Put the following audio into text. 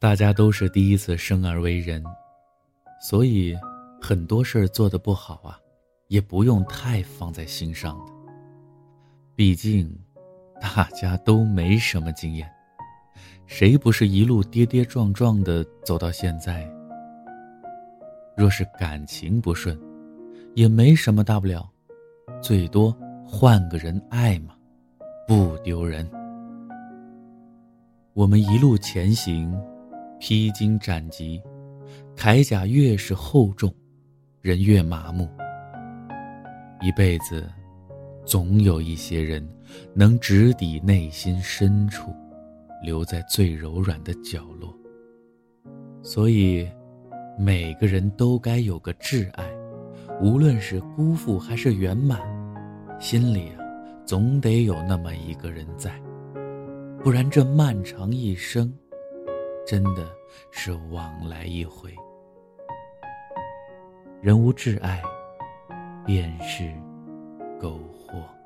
大家都是第一次生而为人，所以很多事儿做的不好啊，也不用太放在心上的。毕竟，大家都没什么经验，谁不是一路跌跌撞撞的走到现在？若是感情不顺，也没什么大不了，最多换个人爱嘛，不丢人。我们一路前行，披荆斩棘，铠甲越是厚重，人越麻木。一辈子，总有一些人能直抵内心深处，留在最柔软的角落。所以，每个人都该有个挚爱，无论是辜负还是圆满，心里啊，总得有那么一个人在。不然，这漫长一生，真的是往来一回。人无挚爱，便是苟活。